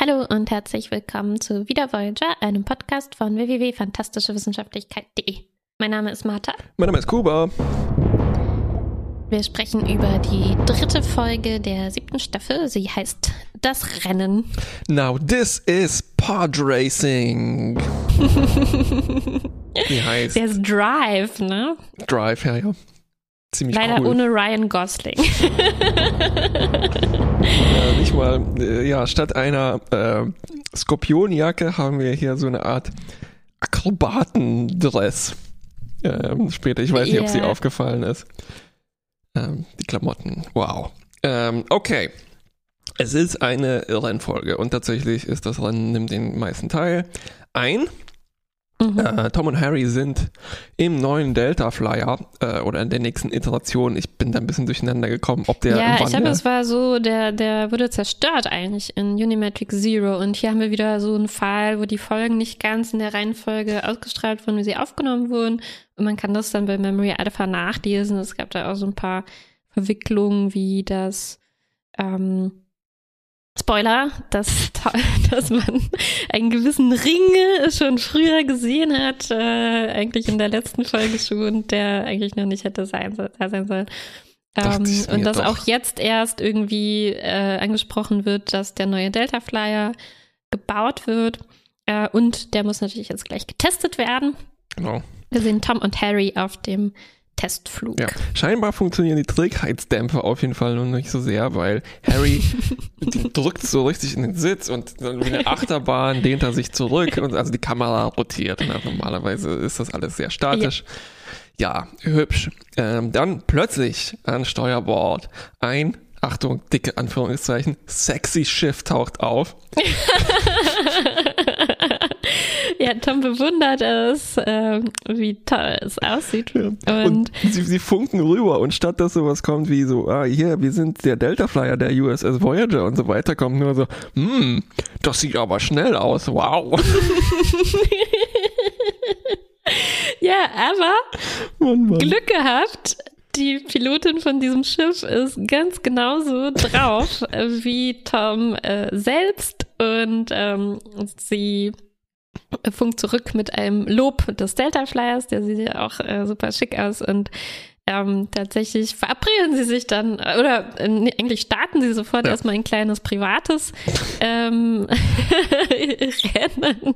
Hallo und herzlich willkommen zu Wieder Voyager, einem Podcast von www.fantastischewissenschaftlichkeit.de. Mein Name ist Martha. Mein Name ist Kuba. Wir sprechen über die dritte Folge der siebten Staffel. Sie heißt Das Rennen. Now this is Pod Racing. Wie heißt? Der ist Drive, ne? Drive, ja, ja. Ziemlich Leider cool. ohne Ryan Gosling. Äh, nicht mal, äh, ja, statt einer äh, Skorpionjacke haben wir hier so eine Art Akrobatendress. Ähm, später, ich weiß nicht, ob sie Yeah. aufgefallen ist. Ähm, die Klamotten, wow. Ähm, okay. Es ist eine Rennfolge und tatsächlich ist das Rennen nimmt den meisten Teil ein. Mhm. Äh, Tom und Harry sind im neuen Delta Flyer äh, oder in der nächsten Iteration. Ich bin da ein bisschen durcheinander gekommen, ob der ja, wann ich glaube, es war so, der, der wurde zerstört eigentlich in Unimatrix Zero. Und hier haben wir wieder so einen Fall, wo die Folgen nicht ganz in der Reihenfolge ausgestrahlt wurden, wie sie aufgenommen wurden. Und man kann das dann bei Memory Alpha nachlesen. Es gab da auch so ein paar Verwicklungen, wie das ähm, Spoiler, dass, dass man einen gewissen Ring schon früher gesehen hat, äh, eigentlich in der letzten Folge schon, der eigentlich noch nicht hätte sein, da sein sollen. Ähm, und dass doch. auch jetzt erst irgendwie äh, angesprochen wird, dass der neue Delta Flyer gebaut wird. Äh, und der muss natürlich jetzt gleich getestet werden. Genau. Wir sehen Tom und Harry auf dem Testflug. Ja, scheinbar funktionieren die Trägheitsdämpfer auf jeden Fall noch nicht so sehr, weil Harry drückt so richtig in den Sitz und dann wie eine Achterbahn dehnt er sich zurück und also die Kamera rotiert. Und normalerweise ist das alles sehr statisch. Ja, hübsch. Ähm, dann plötzlich an Steuerbord ein, Achtung, dicke Anführungszeichen, sexy Schiff taucht auf. Ja, Tom bewundert es, ähm, wie toll es aussieht. Und, Und sie, sie funken rüber und statt dass sowas kommt wie so, ah, hier, wir sind der Delta Flyer der USS Voyager und so weiter, kommt nur so, hm, das sieht aber schnell aus, wow. ja, aber Mann, Mann. Glück gehabt. Die Pilotin von diesem Schiff ist ganz genauso drauf äh, wie Tom äh, selbst und ähm, sie funkt zurück mit einem Lob des Delta Flyers, der sieht ja auch äh, super schick aus und ähm, tatsächlich verabreden sie sich dann, äh, oder äh, nee, eigentlich starten sie sofort Ja. erstmal ein kleines privates ähm, Rennen.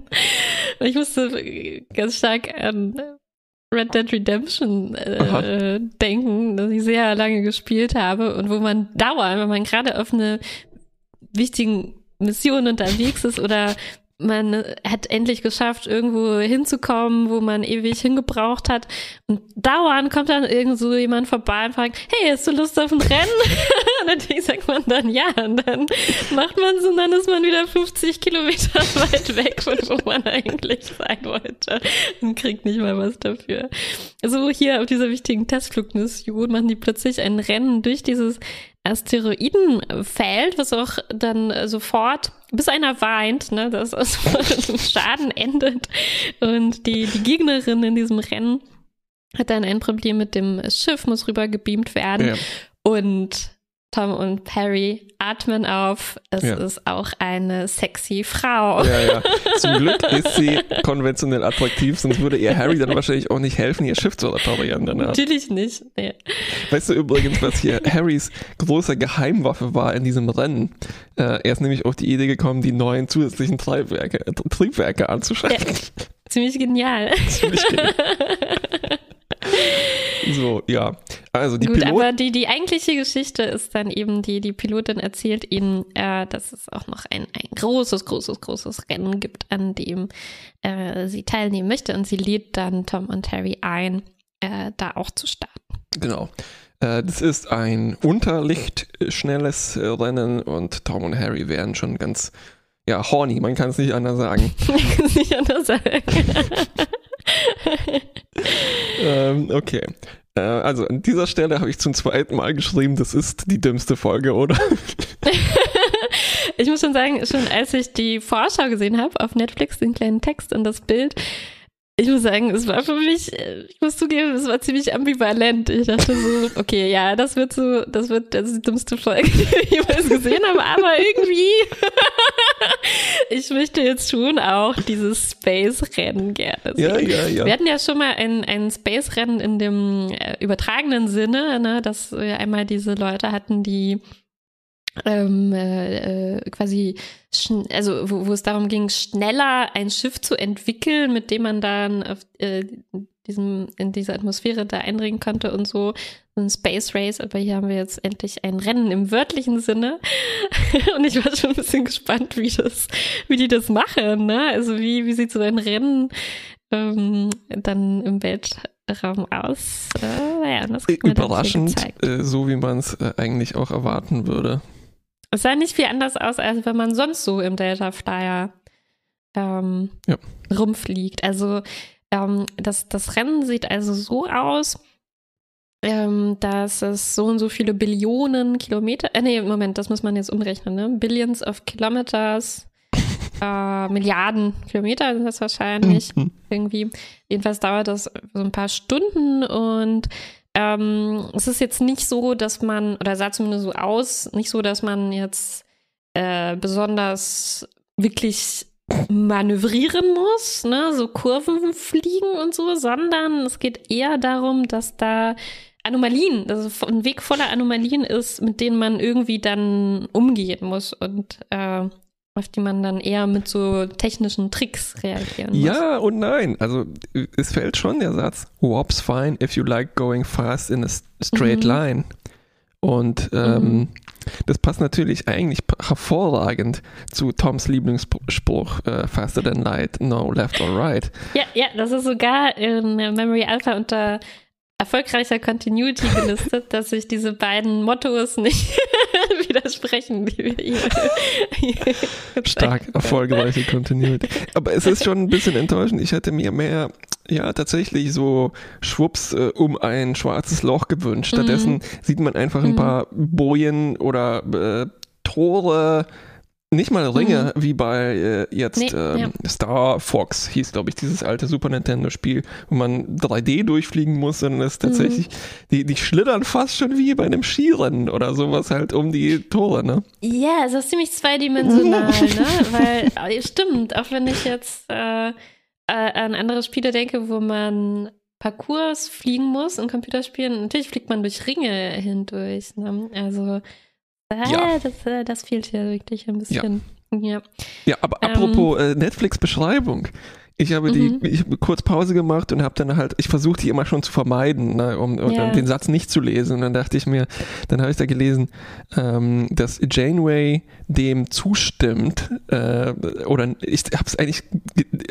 Ich musste ganz stark an Red Dead Redemption äh, denken, das ich sehr lange gespielt habe und wo man dauernd, wenn man gerade auf eine wichtigen Mission unterwegs ist oder man hat endlich geschafft, irgendwo hinzukommen, wo man ewig hingebraucht hat. Und dauernd kommt dann irgend so jemand vorbei und fragt, hey, hast du Lust auf ein Rennen? und natürlich sagt man dann ja. Und dann macht man es und dann ist man wieder 50 Kilometer weit weg von wo man eigentlich sein wollte und kriegt nicht mal was dafür. So hier auf dieser wichtigen Testflugmission machen die plötzlich ein Rennen durch dieses Asteroidenfeld, was auch dann äh, sofort, bis einer weint, ne, dass es im Schaden endet. Und die, die Gegnerin in diesem Rennen hat dann ein Problem mit dem Schiff, muss rübergebeamt werden. Ja. Und Tom und Perry atmen auf. Es Ja. ist auch eine sexy Frau. Ja, ja. Zum Glück ist sie konventionell attraktiv, sonst würde ihr Harry dann wahrscheinlich auch nicht helfen, ihr Schiff zu reparieren danach. Natürlich nicht. Nee. Weißt du übrigens, was hier Harrys große Geheimwaffe war in diesem Rennen? Äh, er ist nämlich auf die Idee gekommen, die neuen zusätzlichen Treibwerke, äh, Triebwerke anzuschaffen. Ziemlich genial. Ziemlich geil. So, ja. Also die Gut, Piloten. aber die, die eigentliche Geschichte ist dann eben die, die Pilotin erzählt ihnen, äh, dass es auch noch ein, ein großes, großes, großes Rennen gibt, an dem äh, sie teilnehmen möchte und sie lädt dann Tom und Harry ein, äh, da auch zu starten. Genau. Äh, Das ist ein unterlichtschnelles Rennen und Tom und Harry werden schon ganz, ja, horny, man kann es nicht anders sagen. Ich kann es nicht anders sagen. ähm, okay. Äh, also an dieser Stelle habe ich zum zweiten Mal geschrieben, das ist die dümmste Folge, oder? Ich muss schon sagen, schon als ich die Vorschau gesehen habe auf Netflix, den kleinen Text und das Bild, ich muss sagen, es war für mich, äh, ich muss zugeben, es war ziemlich ambivalent. Ich dachte so, okay, ja, das wird so, das wird das die dümmste Folge, die ich jemals gesehen habe, aber irgendwie ich möchte jetzt schon auch dieses Space-Rennen gerne sehen. Ja, ja, ja. Wir hatten ja schon mal ein, ein Space-Rennen in dem äh, übertragenen Sinne, ne, dass wir einmal diese Leute hatten, die ähm, äh, äh quasi, also wo, wo es darum ging, schneller ein Schiff zu entwickeln, mit dem man dann auf äh, diesem, in diese Atmosphäre da eindringen konnte und so. Ein Space Race, aber hier haben wir jetzt endlich ein Rennen im wörtlichen Sinne. und ich war schon ein bisschen gespannt, wie das, wie die das machen, ne? Also wie, wie sieht so ein Rennen ähm, dann im Weltraum aus? Äh, ja, das Überraschend, äh, so wie man es äh, eigentlich auch erwarten würde. Es sah nicht viel anders aus, als wenn man sonst so im Delta Flyer ähm, ja. rumfliegt. Also ähm, das, das Rennen sieht also so aus, ähm, dass es so und so viele Billionen Kilometer, äh, nee, Moment, das muss man jetzt umrechnen, ne? Billions of Kilometers, äh, Milliarden Kilometer sind das wahrscheinlich mhm. irgendwie. Jedenfalls dauert das so ein paar Stunden und ähm, es ist jetzt nicht so, dass man, oder sah zumindest so aus, nicht so, dass man jetzt äh, besonders wirklich manövrieren muss, ne, so Kurven fliegen und so, sondern es geht eher darum, dass da Anomalien, also ein Weg voller Anomalien ist, mit denen man irgendwie dann umgehen muss. Und äh, auf die man dann eher mit so technischen Tricks reagieren muss. Ja und nein. Also es fällt schon der Satz, Warp's fine if you like going fast in a straight mhm. line. Und ähm, mhm. das passt natürlich eigentlich hervorragend zu Toms Lieblingsspruch äh, Faster than light, no left or right. Ja, ja, das ist sogar in Memory Alpha unter erfolgreicher Continuity gelistet, dass sich diese beiden Mottos nicht widersprechen, die wir hier, hier Stark erfolgreiche Continuity. Aber es ist schon ein bisschen enttäuschend. Ich hätte mir mehr, ja, tatsächlich so Schwupps äh, um ein schwarzes Loch gewünscht. Stattdessen mhm. sieht man einfach ein mhm. paar Bojen oder äh, Tore nicht mal Ringe, mhm. wie bei äh, jetzt nee, ähm, ja. Star Fox hieß, glaube ich, dieses alte Super Nintendo-Spiel, wo man 3D durchfliegen muss, sondern es ist tatsächlich, mhm. die, die schlittern fast schon wie bei einem Skirennen oder sowas halt um die Tore, ne? Ja, es ist ziemlich zweidimensional, ne? Weil, äh, stimmt, auch wenn ich jetzt äh, äh, an andere Spiele denke, wo man Parcours fliegen muss in Computerspielen, natürlich fliegt man durch Ringe hindurch, ne? Also ja. Das, äh, das fehlt ja wirklich ein bisschen. Ja, ja. ja aber ähm, apropos äh, Netflix-Beschreibung. Ich habe die, mhm. ich habe kurz Pause gemacht und habe dann halt, ich versuche die immer schon zu vermeiden, ne, um, um ja. den Satz nicht zu lesen. Und dann dachte ich mir, dann habe ich da gelesen, ähm, dass Janeway dem zustimmt, äh, oder ich habe es eigentlich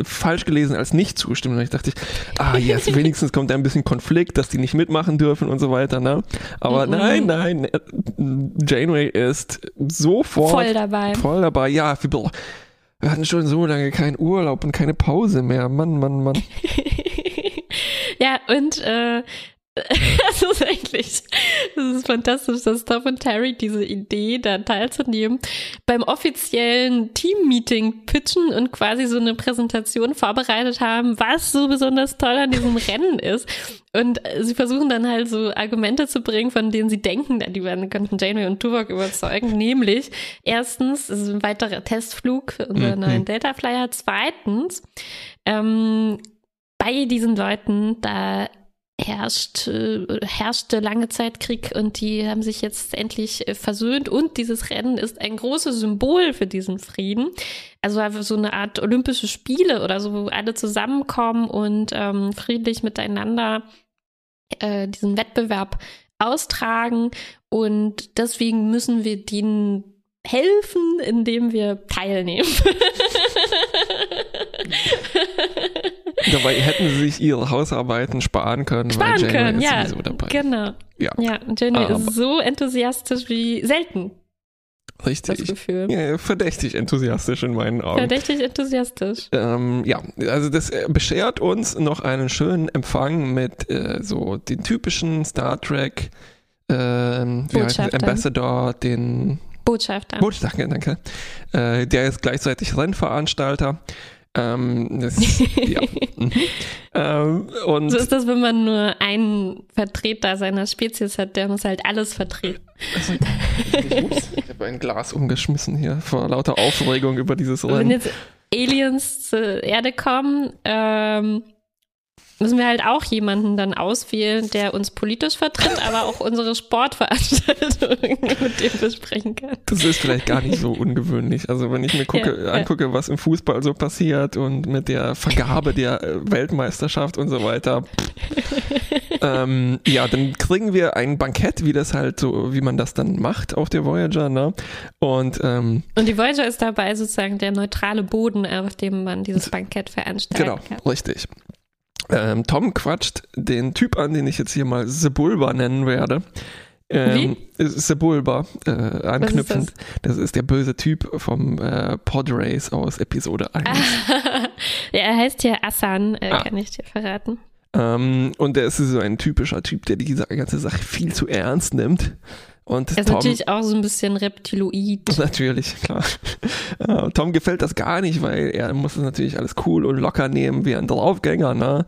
falsch gelesen als nicht zustimmen. Und ich dachte, ah yes, wenigstens kommt da ein bisschen Konflikt, dass die nicht mitmachen dürfen und so weiter. Ne? Aber mhm. nein, nein, Janeway ist sofort voll dabei. Voll dabei, ja. Wir, hatten schon so lange keinen Urlaub und keine Pause mehr. Mann, Mann, Mann. ja, und äh, das ist eigentlich, das ist fantastisch, dass Tom und Terry diese Idee, da teilzunehmen, beim offiziellen Team-Meeting pitchen und quasi so eine Präsentation vorbereitet haben, was so besonders toll an diesem Rennen ist. Und sie versuchen dann halt so Argumente zu bringen, von denen sie denken, die werden, könnten Janeway und Tuvok überzeugen. Nämlich, erstens, es ist ein weiterer Testflug für unseren mhm. neuen Delta Flyer. Zweitens, ähm, bei diesen Leuten, da herrscht, äh, herrschte lange Zeit Krieg und die haben sich jetzt endlich äh, versöhnt und dieses Rennen ist ein großes Symbol für diesen Frieden. Also so eine Art Olympische Spiele oder so, wo alle zusammenkommen und ähm, friedlich miteinander äh, diesen Wettbewerb austragen und deswegen müssen wir denen helfen, indem wir teilnehmen. Dabei hätten sie sich ihre Hausarbeiten sparen können, sparen weil Janeway können, ist ja, sowieso dabei. Genau. Ja, ja Janeway ist so enthusiastisch wie selten. Richtig. Das Gefühl. Ja, verdächtig enthusiastisch in meinen Augen. Verdächtig enthusiastisch. Ähm, ja, also das äh, beschert uns noch einen schönen Empfang mit äh, so den typischen Star Trek äh, wie heißt Ambassador, den Botschafter. Botschafter, danke. Äh, der ist gleichzeitig Rennveranstalter. Ähm, das, ja. Ähm, und so ist das, wenn man nur einen Vertreter seiner Spezies hat, der muss halt alles vertreten. Also, ich, ups, ich habe ein Glas umgeschmissen hier vor lauter Aufregung über dieses Wenn Rennen. jetzt Aliens zur Erde kommen, ähm, müssen wir halt auch jemanden dann auswählen, der uns politisch vertritt, aber auch unsere Sportveranstaltungen mit dem besprechen kann. Das ist vielleicht gar nicht so ungewöhnlich. Also wenn ich mir gucke, Ja, ja. angucke, was im Fußball so passiert und mit der Vergabe der äh, Weltmeisterschaft und so weiter. ähm, ja, dann kriegen wir ein Bankett, wie das halt so, wie man das dann macht auf der Voyager, ne? Und ähm, Und die Voyager ist dabei sozusagen der neutrale Boden, auf dem man dieses Bankett veranstalten genau, kann. richtig. Ähm, Tom quatscht den Typ an, den ich jetzt hier mal Sebulba nennen werde. Ähm, Sebulba, äh, anknüpfend. das? ist der böse Typ vom äh, Podrace aus Episode 1. ja, er heißt hier Assan, äh, Ah. kann ich dir verraten. Ähm, und der ist so ein typischer Typ, der diese ganze Sache viel zu ernst nimmt. Und Er ist Tom, natürlich auch so ein bisschen reptiloid. Natürlich, klar. Tom gefällt das gar nicht, weil er muss es natürlich alles cool und locker nehmen wie ein Draufgänger, ne?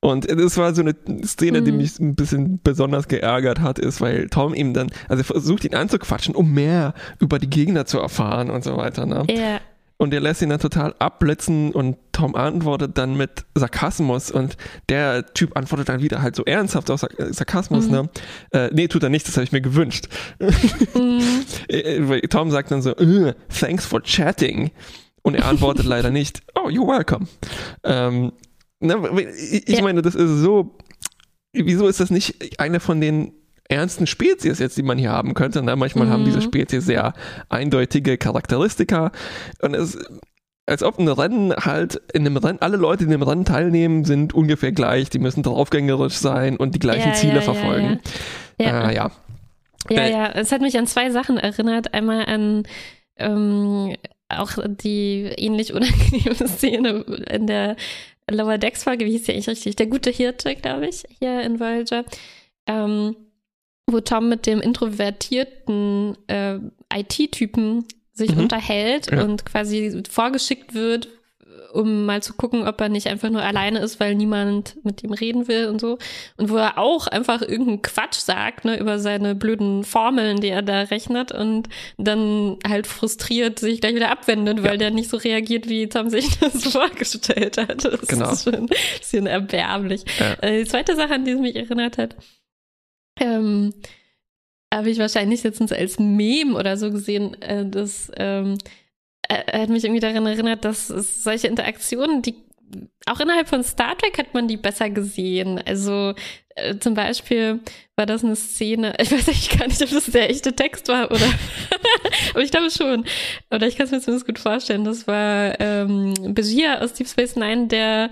Und das war so eine Szene, die Mhm. mich ein bisschen besonders geärgert hat, ist, weil Tom ihm dann, also er versucht ihn anzuquatschen, um mehr über die Gegner zu erfahren und so weiter, ne? Ja, Und er lässt ihn dann total abblitzen und Tom antwortet dann mit Sarkasmus und der Typ antwortet dann wieder halt so ernsthaft auf Sark Sarkasmus, Mhm. ne? Äh, nee, tut er nicht, das habe ich mir gewünscht. Mhm. Äh, weil Tom sagt dann so, "Ugh, thanks for chatting. Und er antwortet leider nicht, oh, you're welcome. Ähm, ne, ich ich Ja. meine, das ist so, wieso ist das nicht eine von den ernsten Spezies jetzt, die man hier haben könnte? Ne? Manchmal haben Mhm. diese Spezies sehr eindeutige Charakteristika und es als ob ein Rennen halt in einem Rennen, alle Leute, die in einem Rennen teilnehmen, sind ungefähr gleich, die müssen draufgängerisch sein und die gleichen Ja, Ziele ja, verfolgen. ja. Ja. Äh, ja. Ja, Äh, ja, es hat mich an zwei Sachen erinnert. Einmal an ähm, auch die ähnlich unangenehme Szene in der Lower Decks Folge, wie hieß die eigentlich richtig? Der gute Hirte, glaube ich, hier in Voyager. Ähm, wo Tom mit dem introvertierten äh, IT-Typen sich Mhm. unterhält Ja. und quasi vorgeschickt wird, um mal zu gucken, ob er nicht einfach nur alleine ist, weil niemand mit ihm reden will und so. Und wo er auch einfach irgendeinen Quatsch sagt, ne, über seine blöden Formeln, die er da rechnet und dann halt frustriert sich gleich wieder abwendet, weil Ja. der nicht so reagiert, wie Tom sich das vorgestellt hat. Das Genau. ist schon ein bisschen erbärmlich. Ja. Äh, Die zweite Sache, an die es mich erinnert hat, ähm, habe ich wahrscheinlich letztens als Meme oder so gesehen, äh, das ähm, äh, hat mich irgendwie daran erinnert, dass solche Interaktionen, die auch innerhalb von Star Trek hat man die besser gesehen. Also äh, zum Beispiel war das eine Szene, ich weiß echt gar nicht, ob das der echte Text war oder, aber ich glaube schon. Oder ich kann es mir zumindest gut vorstellen. Das war ähm, Begier aus Deep Space Nine, der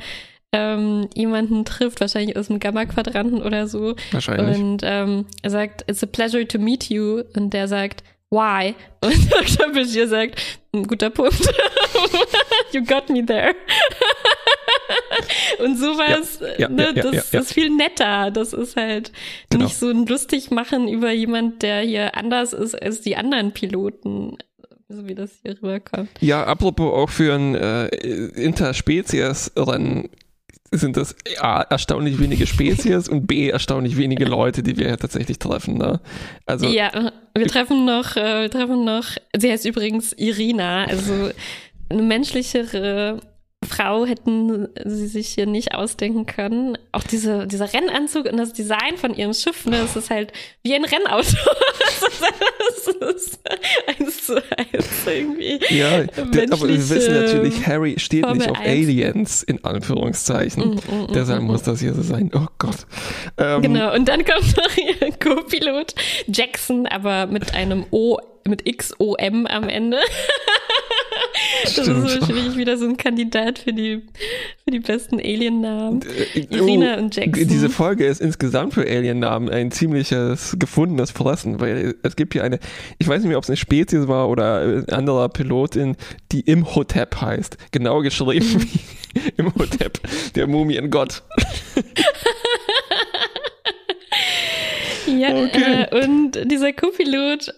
ähm, jemanden trifft, wahrscheinlich aus dem Gamma-Quadranten oder so. Wahrscheinlich. Und ähm, er sagt, it's a pleasure to meet you. Und der sagt, why? Und Dr. Bashir sagt, ein guter Punkt. you got me there. Und sowas, Ja, ja, ne, ja, das ist viel netter. Das ist halt Genau. nicht so ein lustig machen über jemand, der hier anders ist als die anderen Piloten, so wie das hier rüberkommt. Ja, apropos auch für ein äh, Interspezies-Rennen sind das A, erstaunlich wenige Spezies und B, erstaunlich wenige Leute, die wir ja tatsächlich treffen. Ne? Also, Ja, wir treffen noch, äh, wir treffen noch, sie heißt übrigens Irina, also eine menschlichere Frau hätten sie sich hier nicht ausdenken können. Auch diese, dieser Rennanzug und das Design von ihrem Schiff, ne, es ist halt wie ein Rennauto. Es ist eins zu eins irgendwie. ja, d- aber wir wissen natürlich, Harry steht Formel nicht auf 1. Aliens, in Anführungszeichen. Mm, mm, mm, Deshalb mm, muss das hier so sein. Oh Gott. Ähm, Genau, und dann kommt noch ihr Co-Pilot Jackson, aber mit einem O, mit X-O-M am Ende. Das ist Stimmt. so wirklich wieder so ein Kandidat für die, für die besten Alien-Namen. Äh, Irina und Jackson. Diese Folge ist insgesamt für Alien-Namen ein ziemliches gefundenes Fressen, weil es gibt hier eine, ich weiß nicht mehr, ob es eine Spezies war oder ein anderer Pilotin, die Imhotep heißt. Genau geschrieben Mhm. wie Imhotep, der Mumiengott. Ja, Okay. äh, und dieser Co-Pilot,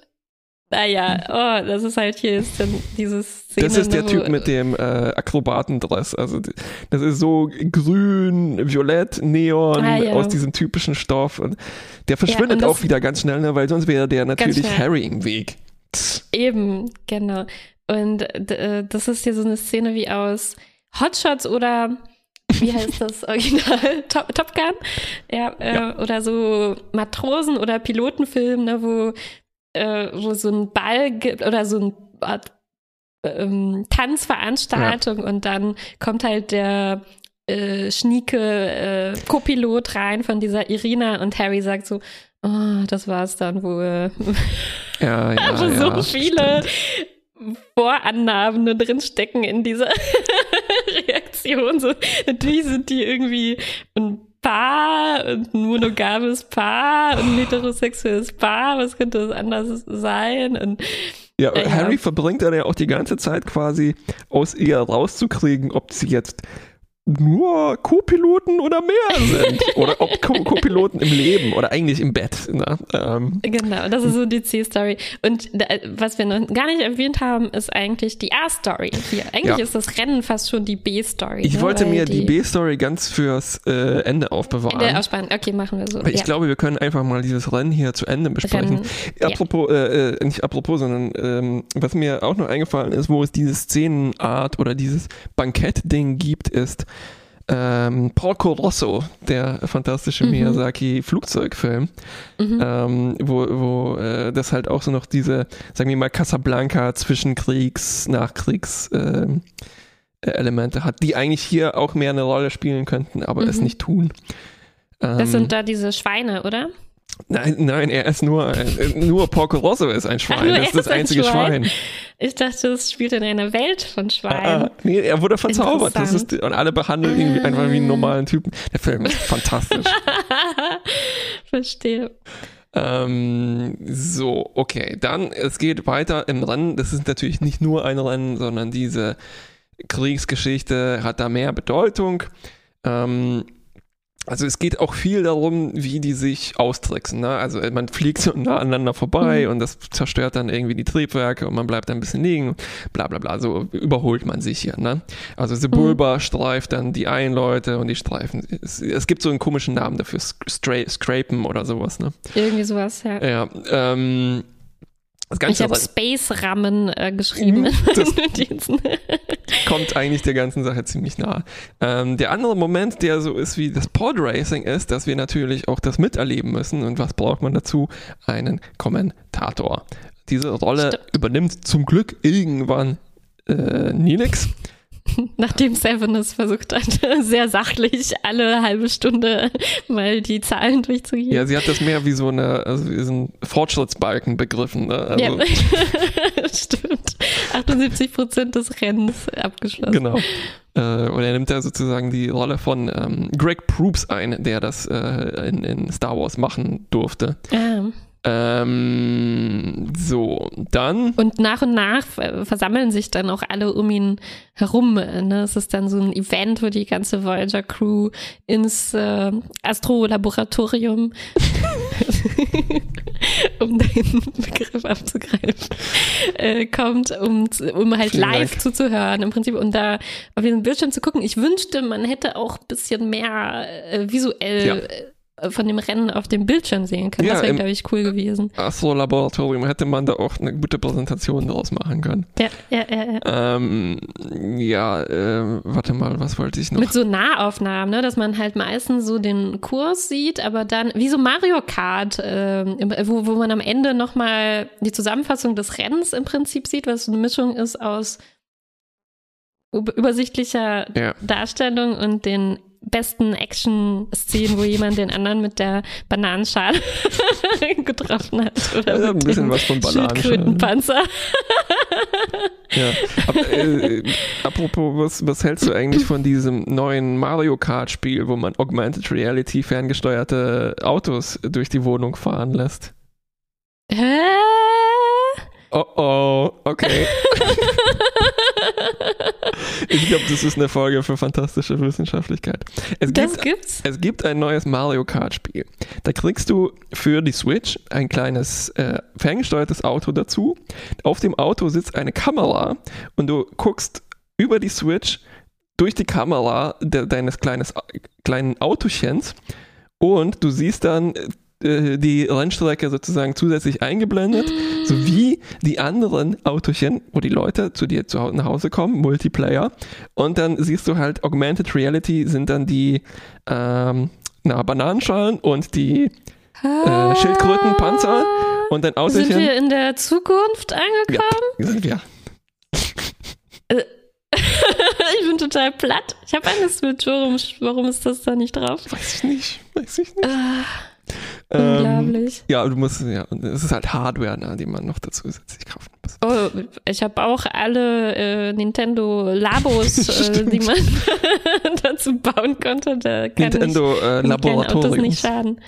naja, oh, das ist halt hier ist dann dieses Szene, Das ist der Typ mit dem äh, Akrobatendress. Also das ist so grün, violett, neon Ah, ja. aus diesem typischen Stoff. Und der verschwindet und das- auch wieder ganz schnell, ne, weil sonst wäre der natürlich. Harry im Weg. Eben, genau. Und äh, das ist hier so eine Szene wie aus Hotshots oder wie heißt das Original? Top, Top Gun? Ja, äh, ja, oder so Matrosen- oder Pilotenfilm, ne, wo, äh, wo so ein Ball gibt oder so ein Art, ähm, Tanzveranstaltung ja. und dann kommt halt der äh, schnieke äh, Co-Pilot rein von dieser Irina und Harry sagt so, oh, das war's dann wohl. Ja, ja, also so ja, viele stimmt. Vorannahmen drin stecken in dieser Reaktion. So, natürlich sind die irgendwie ein Paar und ein monogames Paar und ein heterosexuelles Paar. Was könnte das anders sein? Und ja, äh, Harry verbringt dann ja auch die ganze Zeit quasi aus ihr rauszukriegen, ob sie jetzt nur Co-Piloten oder mehr sind. oder ob Co-Piloten im Leben oder eigentlich im Bett. Ne? Ähm. Genau, das ist so die C-Story. Und da, was wir noch gar nicht erwähnt haben, ist eigentlich die A-Story. Eigentlich ja. ist das Rennen fast schon die B-Story. Ich ne? wollte Weil mir die, die B-Story ganz fürs äh, Ende aufbewahren. Ende aufsparen. Okay, machen wir so. ich ja. glaube, wir können einfach mal dieses Rennen hier zu Ende besprechen. Rennen, apropos, ja. äh, äh nicht apropos, sondern ähm, was mir auch noch eingefallen ist, wo es diese Szenenart oder dieses Bankett-Ding gibt, ist, ähm, Porco Rosso, der fantastische mhm. Miyazaki-Flugzeugfilm, mhm. ähm, wo, wo äh, das halt auch so noch diese, sagen wir mal, Casablanca Zwischenkriegs-, Nachkriegs- äh, Elemente hat, die eigentlich hier auch mehr eine Rolle spielen könnten, aber mhm. es nicht tun. das ähm, sind da diese Schweine, oder? Nein, nein, er ist nur, äh, nur Porco Rosso ist ein Schwein. Ach, das ist das einzige Schwein. Schwein. Ich dachte, es spielt in einer Welt von Schweinen. Ah, ah. nee, er wurde verzaubert. Das ist, und alle behandeln ihn ah. einfach wie einen normalen Typen. Der Film ist fantastisch. Verstehe. Ähm, so, okay. Dann, es geht weiter im Rennen. Das ist natürlich nicht nur ein Rennen, sondern diese Kriegsgeschichte hat da mehr Bedeutung. Ähm, also es geht auch viel darum, wie die sich austricksen. Ne? Also man fliegt so nah aneinander vorbei mhm. und das zerstört dann irgendwie die Triebwerke und man bleibt ein bisschen liegen. Bla bla bla. So überholt man sich hier. Ne? Also Sebulba mhm. streift dann die einen Leute und die streifen. Es, es gibt so einen komischen Namen dafür, Stra Scrapen oder sowas. Ne? Irgendwie sowas, ja. Ja. Ähm, ich habe Space Rammen äh, geschrieben. Mhm. Das kommt eigentlich der ganzen Sache ziemlich nah. Ähm, der andere Moment, der so ist wie das Pod Racing ist, dass wir natürlich auch das miterleben müssen. Und was braucht man dazu? Einen Kommentator. Diese Rolle Stimmt. übernimmt zum Glück irgendwann äh, Nilix. Nachdem Seven es versucht hat, sehr sachlich alle halbe Stunde mal die Zahlen durchzugehen. Ja, sie hat das mehr wie so eine, also wie so ein Fortschrittsbalken begriffen. Ne? Also ja, stimmt. 78 Prozent des Rennens abgeschlossen. Genau. Äh, und er nimmt da sozusagen die Rolle von ähm, Greg Proops ein, der das äh, in, in Star Wars machen durfte. Ah. Ähm, so, dann. Und nach und nach versammeln sich dann auch alle um ihn herum. Ne? Es ist dann so ein Event, wo die ganze Voyager-Crew ins äh, Astro-Laboratorium, um den Begriff abzugreifen, äh, kommt, um, um halt Vielen live Dank. zuzuhören im Prinzip und da auf den Bildschirm zu gucken. Ich wünschte, man hätte auch ein bisschen mehr äh, visuell ja von dem Rennen auf dem Bildschirm sehen können. Ja, das wäre, glaube ich, cool gewesen. Astro-Laboratorium hätte man da auch eine gute Präsentation draus machen können. Ja, ja, ja. Ja, ähm, ja äh, warte mal, was wollte ich noch? Mit so Nahaufnahmen, ne, dass man halt meistens so den Kurs sieht, aber dann, wie so Mario Kart, äh, wo, wo man am Ende nochmal die Zusammenfassung des Rennens im Prinzip sieht, was so eine Mischung ist aus übersichtlicher ja. Darstellung und den besten Action-Szenen, wo jemand den anderen mit der Bananenschale getroffen hat. Oder ja, ein bisschen was von Bananenschalen. ja. Ab, äh, apropos, was, was hältst du eigentlich von diesem neuen Mario Kart-Spiel, wo man Augmented Reality ferngesteuerte Autos durch die Wohnung fahren lässt? Hä? Oh oh, okay. ich glaube, das ist eine Folge für fantastische Wissenschaftlichkeit. Es das gibt, gibt's? Es gibt ein neues Mario Kart Spiel. Da kriegst du für die Switch ein kleines äh, ferngesteuertes Auto dazu. Auf dem Auto sitzt eine Kamera und du guckst über die Switch durch die Kamera de deines kleines, kleinen Autochens und du siehst dann äh, die Rennstrecke sozusagen zusätzlich eingeblendet, sowie die anderen Autochen, wo die Leute zu dir zu Hause nach Hause kommen, Multiplayer. Und dann siehst du halt Augmented Reality sind dann die ähm, na, Bananenschalen und die äh, Schildkrötenpanzer und ein Autochen. Sind wir in der Zukunft angekommen? Ja, sind wir. ich bin total platt. Ich habe eine Switch. Warum, warum ist das da nicht drauf? Weiß ich nicht. Weiß ich nicht. Ah, Ähm, unglaublich. ja, du musst, ja, es ist halt Hardware, ne, die man noch dazu zusätzlich kaufen muss. Oh, ich habe auch alle äh, Nintendo Labos, äh, die man dazu bauen konnte. Da kann Nintendo äh, ich, die kleinen Autos nicht Laboratorium. schaden.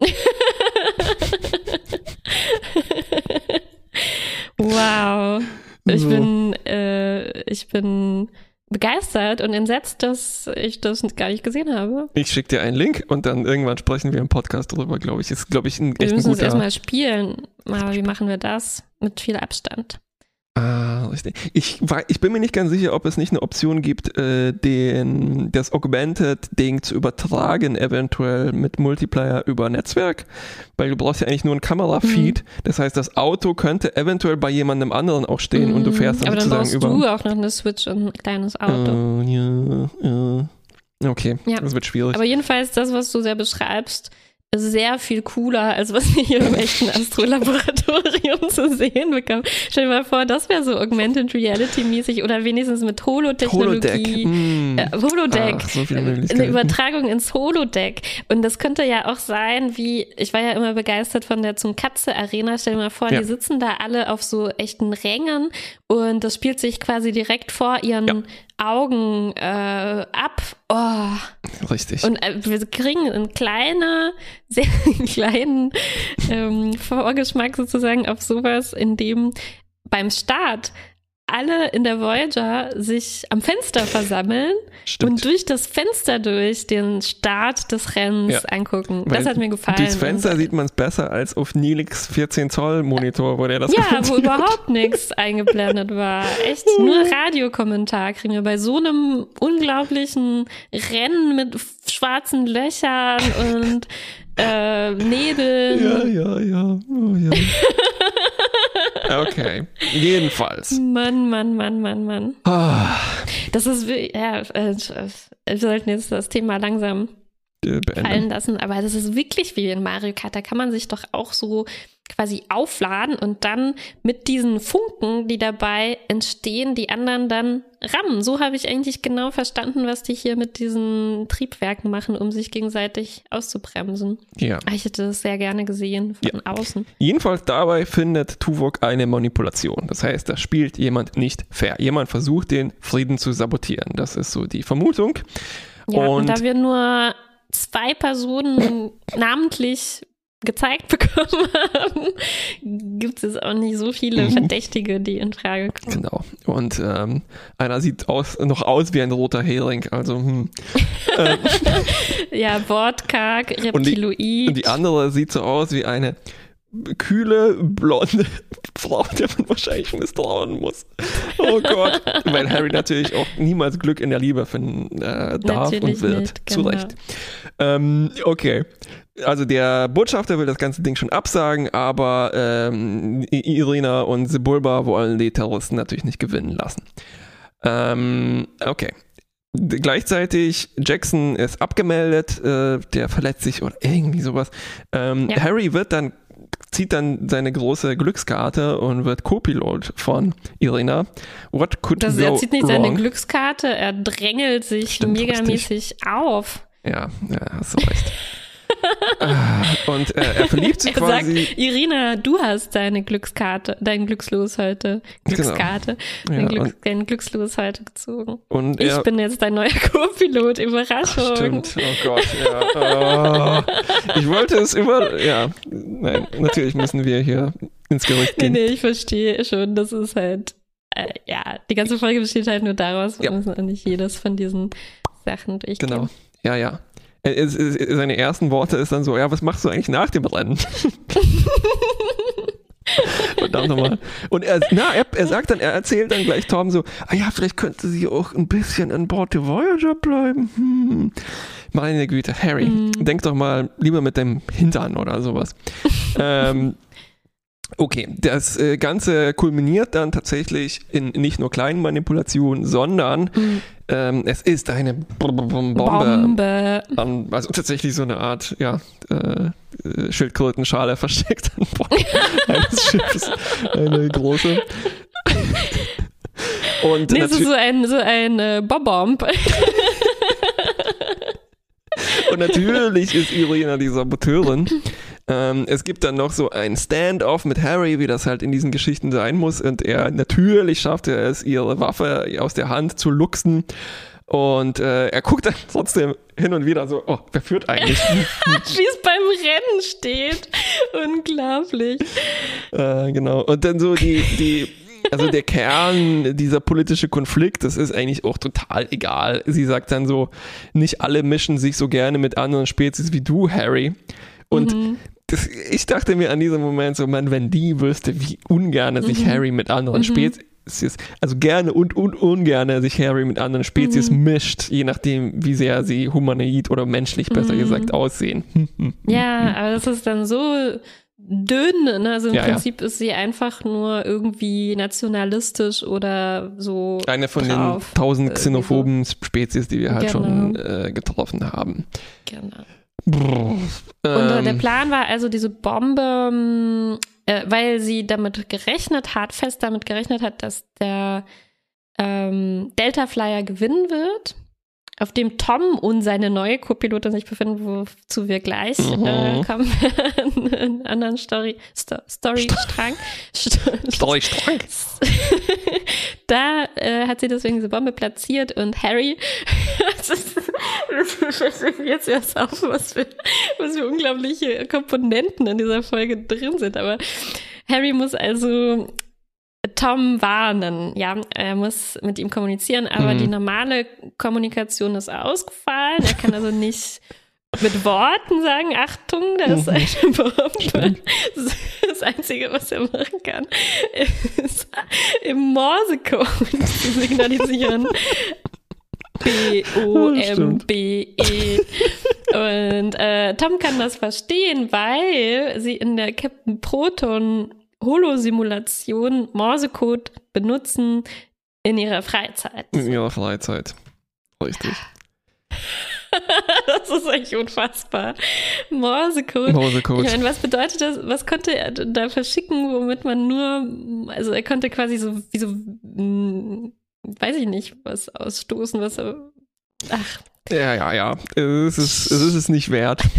wow. Ich So. bin, äh, ich bin begeistert und entsetzt, dass ich das gar nicht gesehen habe. Ich schicke dir einen Link und dann irgendwann sprechen wir im Podcast drüber, glaube ich. Ist, glaube ich, ein Wir echt ein müssen es guter. erstmal spielen. Aber wie machen wir das? Mit viel Abstand. Ah, richtig. Ich, ich bin mir nicht ganz sicher, ob es nicht eine Option gibt, äh, den, das Augmented-Ding zu übertragen, eventuell mit Multiplayer über Netzwerk, weil du brauchst ja eigentlich nur ein Kamerafeed. Das heißt, das Auto könnte eventuell bei jemandem anderen auch stehen und du fährst dann Mhm. Aber dann brauchst über. du auch noch eine Switch und ein kleines Auto. Äh, ja, ja. Okay, Ja. das wird schwierig. Aber jedenfalls, das, was du sehr beschreibst, sehr viel cooler, als was wir hier im echten Astrolaboratorium zu sehen bekommen. Stell dir mal vor, das wäre so Augmented Reality-mäßig oder wenigstens mit Holodeck. Holotechnologie. Mm. Äh, Holodeck. Ach, so viele Eine. Übertragung ins Holodeck. Und das könnte ja auch sein, wie, ich war ja immer begeistert von der Zum Katze Arena. Stell dir mal vor, Ja. die sitzen da alle auf so echten Rängen und das spielt sich quasi direkt vor ihren Ja. Augen äh, ab. Oh. Richtig. Und äh, wir kriegen einen kleinen, sehr kleinen ähm, Vorgeschmack sozusagen auf sowas, in dem beim Start alle in der Voyager sich am Fenster versammeln Stimmt. und durch das Fenster durch den Start des Rennens Ja. angucken. Weil das hat mir gefallen. Durchs Fenster Und- sieht man es besser als auf Nilix 14 Zoll Monitor, wo der das ja, wo überhaupt nichts eingeblendet war. Echt nur Radiokommentar kriegen wir bei so einem unglaublichen Rennen mit schwarzen Löchern und äh, Nebeln. Ja, ja, ja. Oh, ja. okay. Jedenfalls. Mann, Mann, Mann, Mann, Mann. Ah, Das ist, wie- ja, äh, wir sollten jetzt das Thema langsam äh, beenden. fallen lassen, aber das ist wirklich wie in Mario Kart. Da kann man sich doch auch so quasi aufladen und dann mit diesen Funken, die dabei entstehen, die anderen dann rammen. So habe ich eigentlich genau verstanden, was die hier mit diesen Triebwerken machen, um sich gegenseitig auszubremsen. Ja. Ah, Ich hätte das sehr gerne gesehen von außen. Jedenfalls dabei findet Tuvok eine Manipulation. Das heißt, da spielt jemand nicht fair. Jemand versucht, den Frieden zu sabotieren. Das ist so die Vermutung. Ja, und, Und- da wir nur zwei Personen namentlich gezeigt bekommen haben, gibt es auch nicht so viele Mhm. Verdächtige, die in Frage kommen. Genau. Und ähm, einer sieht aus, noch aus wie ein roter Hering. Also, hm. Ja, wortkarg, Und die- Reptiloid. Und die andere sieht so aus wie eine kühle, blonde Frau, der man wahrscheinlich misstrauen muss. Oh Gott. Weil Harry natürlich auch niemals Glück in der Liebe finden äh, darf Natürlich und wird. nicht, Zu genau. Recht. Ähm, okay. Also der Botschafter will das ganze Ding schon absagen, aber ähm, Irina und Sebulba wollen die Terroristen natürlich nicht gewinnen lassen. Ähm, okay. Gleichzeitig, Jackson ist abgemeldet, äh, der verletzt sich oder irgendwie sowas. Ähm, Ja. Harry wird dann, zieht dann seine große Glückskarte und wird Co-Pilot von Irina. What could das, go er zieht nicht seine wrong? Glückskarte, er drängelt sich Stimmt, megamäßig auf. Ja, ja, hast du recht. Und äh, er verliebt sich Er quasi. sagt, Irina, du hast deine Glückskarte, dein Glückslos heute, Glückskarte, Genau. Ja, dein, Glück, dein Glückslos heute gezogen. Und Ich er, bin jetzt dein neuer Co-Pilot, Überraschung. Stimmt, oh Gott, ja. Oh, ich wollte es über. Ja, nein, natürlich müssen wir hier ins Gericht Nee, gehen. nee, ich verstehe schon, das ist halt, äh, ja, die ganze Folge besteht halt nur daraus, wir Ja. müssen auch nicht jedes von diesen Sachen durchgehen. Genau. Ja, ja. Es- es- Seine ersten Worte ist dann so, ja, was machst du eigentlich nach dem Rennen? Verdammt nochmal. Und er, na, er, er sagt dann, er erzählt dann gleich Tom so, ah ja, vielleicht könnte sie auch ein bisschen an Bord der Voyager bleiben. Hm. Meine Güte, Harry, Mhm. denk doch mal lieber mit dem Hintern oder sowas. ähm, okay, das äh, Ganze kulminiert dann tatsächlich in nicht nur kleinen Manipulationen, sondern Mhm. Ähm, es ist eine Bombe. Bombe. An, also tatsächlich so eine Art, ja, äh, Schildkrötenschale versteckt an Bord eines Schiffes. Eine große. Und Nee, es ist so ein, so ein äh, Bob-Bomb. Und natürlich ist Irina die Saboteurin. Ähm, es gibt dann noch so ein Standoff mit Harry, wie das halt in diesen Geschichten sein muss. Und er natürlich schafft er es, ihre Waffe aus der Hand zu luchsen. Und äh, er guckt dann trotzdem hin und wieder so, oh, wer führt eigentlich? Wie es beim Rennen steht. Unglaublich. äh, genau. Und dann so die, die, also der Kern, dieser politische Konflikt, das ist eigentlich auch total egal. Sie sagt dann so, nicht alle mischen sich so gerne mit anderen Spezies wie du, Harry. Und Mhm. Das, ich dachte mir an diesem Moment so, man, wenn die wüsste, wie ungerne sich Mhm. Harry mit anderen Spezies, also gerne und, und ungerne sich Harry mit anderen Spezies Mhm. mischt, je nachdem, wie sehr sie humanoid oder menschlich, besser Mhm. gesagt, aussehen. Ja, aber das ist dann so dünn. Ne? Also im Ja, ja. Prinzip ist sie einfach nur irgendwie nationalistisch oder so. Eine von drauf. den tausend Äh, xenophoben Spezies, die wir halt schon Genau. äh, getroffen haben. Genau. Und der Ähm, Plan war also diese Bombe, mh, äh, weil sie damit gerechnet hat, fest damit gerechnet hat, dass der ähm, Delta Flyer gewinnen wird, auf dem Tom und seine neue Co-Pilotin sich befinden, wozu wir gleich Mhm. äh, kommen, in einen anderen Story, Sto Story-Strang. Sto- Storchstrang. da äh, hat sie deswegen diese Bombe platziert und Harry, das ist, das mir jetzt erst auf, was für, was für unglaubliche Komponenten in dieser Folge drin sind. Aber Harry muss also Tom warnen, ja, er muss mit ihm kommunizieren, aber Mhm. die normale Kommunikation ist ausgefallen. Er kann also nicht mit Worten sagen, Achtung, da ist Mhm. eine Bombe. Das Einzige, was er machen kann, ist im Morsecode zu signalisieren. B-O-M-B-E. Und äh, Tom kann das verstehen, weil sie in der Captain Proton Holosimulation Morsecode benutzen in ihrer Freizeit. In ihrer Freizeit. Richtig. Das ist echt unfassbar. Morsecode. Ich Morsecode. meine, was bedeutet das? Was konnte er da verschicken, womit man nur, also er konnte quasi so, wie so, mh, weiß ich nicht, was ausstoßen, was er, ach, Ja, ja, ja. Es ist, es ist es nicht wert.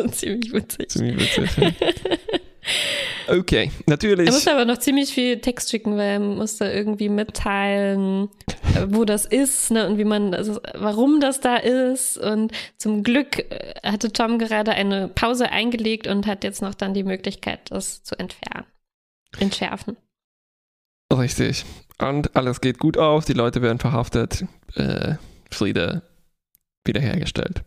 schon ziemlich witzig. Ziemlich witzig. Ja. Okay, Er natürlich. muss aber noch ziemlich viel Text schicken, weil er muss da irgendwie mitteilen, wo das ist ne, und wie man, also warum das da ist. Und zum Glück äh, hatte Tom gerade eine Pause eingelegt und hat jetzt noch dann die Möglichkeit, das zu entfernen. Entschärfen. Richtig. Und alles geht gut auf, die Leute werden verhaftet, äh, Friede wiederhergestellt.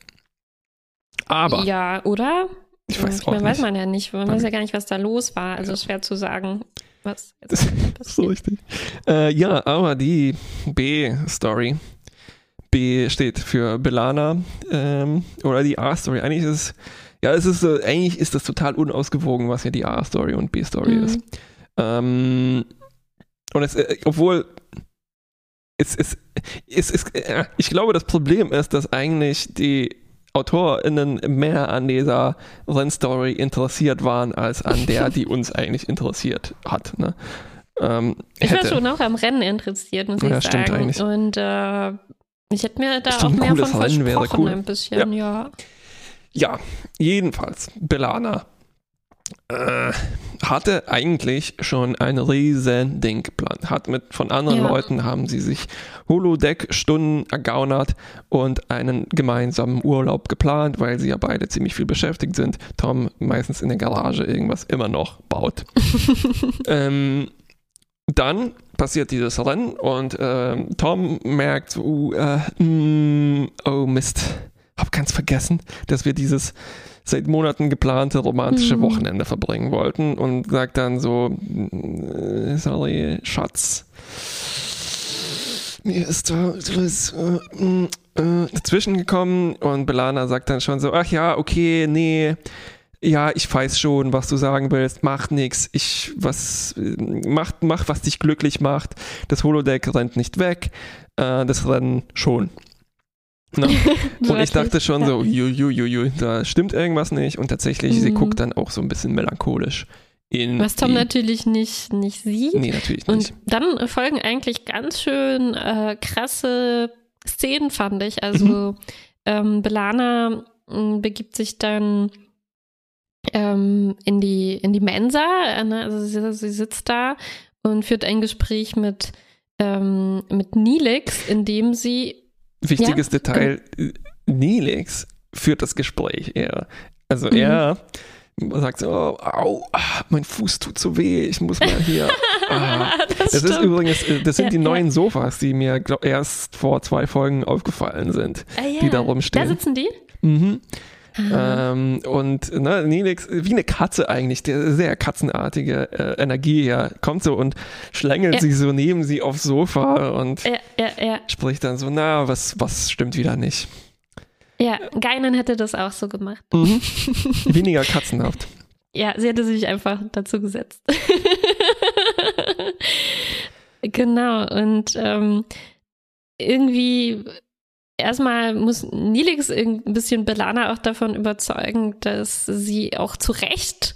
Aber Ja, oder? ich weiß ich auch meine, weiß nicht. man ja nicht. Man Nein. weiß ja gar nicht, was da los war. Also schwer zu sagen, was jetzt Das ist so richtig. Äh, ja, aber die B-Story. B steht für Belana ähm, oder die A-Story. Eigentlich ist es, ja, es ist so, eigentlich ist das total unausgewogen, was hier die A-Story und B-Story Mhm. ist. Ähm, und es, äh, obwohl es, es, es, es, äh, ich glaube, das Problem ist, dass eigentlich die AutorInnen mehr an dieser Rennstory interessiert waren, als an der, die uns eigentlich interessiert hat. Ne? Ähm, Ich war schon auch am Rennen interessiert, muss Ja, ich stimmt sagen. eigentlich. Und äh, ich hätte mir da Stimmt, auch mehr von Rennen wäre versprochen, cool. ein bisschen, ja. Ja, jedenfalls, Belana äh, hatte eigentlich schon ein riesen Ding geplant. Hat mit von anderen Ja. Leuten haben sie sich Holodeck-Stunden ergaunert und einen gemeinsamen Urlaub geplant, weil sie ja beide ziemlich viel beschäftigt sind. Tom meistens in der Garage irgendwas immer noch baut. ähm, dann passiert dieses Rennen und ähm, Tom merkt so, uh, äh, mm, oh Mist, hab ganz vergessen, dass wir dieses seit Monaten geplante romantische Mhm. Wochenende verbringen wollten und sagt dann so, äh, sorry, Schatz, mir ist da etwas äh, mm, äh, dazwischen gekommen. Und Belana sagt dann schon so, ach ja, okay, nee, ja, ich weiß schon, was du sagen willst, mach nix, ich, was, mach, mach, was dich glücklich macht, das Holodeck rennt nicht weg, äh, das Rennen schon. Ne? Und ich dachte schon ja. so, ju, ju, ju, ju, da stimmt irgendwas nicht. Und tatsächlich, sie Mhm. guckt dann auch so ein bisschen melancholisch in. Was Tom die, natürlich nicht, nicht sieht. Nee, natürlich nicht. Und dann folgen eigentlich ganz schön äh, krasse Szenen, fand ich. Mhm. Also ähm, Belana m, begibt sich dann ähm, in, die, in die Mensa. äh, Ne? Also sie, sie sitzt da und führt ein Gespräch mit, ähm, mit Nilix, in dem sie Wichtiges Detail: Nelix führt das Gespräch eher. Also Mhm. er sagt so: oh, Au, ah, mein Fuß tut so weh, ich muss mal hier. Ah. das, Das ist übrigens, äh, das sind Ja, die ja. neuen Sofas, die mir glaub, erst vor zwei Folgen aufgefallen sind, Ah, ja. die da rumstehen. Da sitzen die? Mhm. Ähm, und ne, Nelix, wie eine Katze eigentlich, der sehr katzenartige äh, Energie ja, kommt so und schlängelt Ja. sich so neben sie aufs Sofa und ja, ja. spricht dann so, na, was, was stimmt wieder nicht. Ja, Geinen hätte das auch so gemacht. Mhm. Weniger katzenhaft. Ja, sie hätte sich einfach dazu gesetzt. genau, und ähm, irgendwie erstmal muss Nilix ein bisschen Belana auch davon überzeugen, dass sie auch zu Recht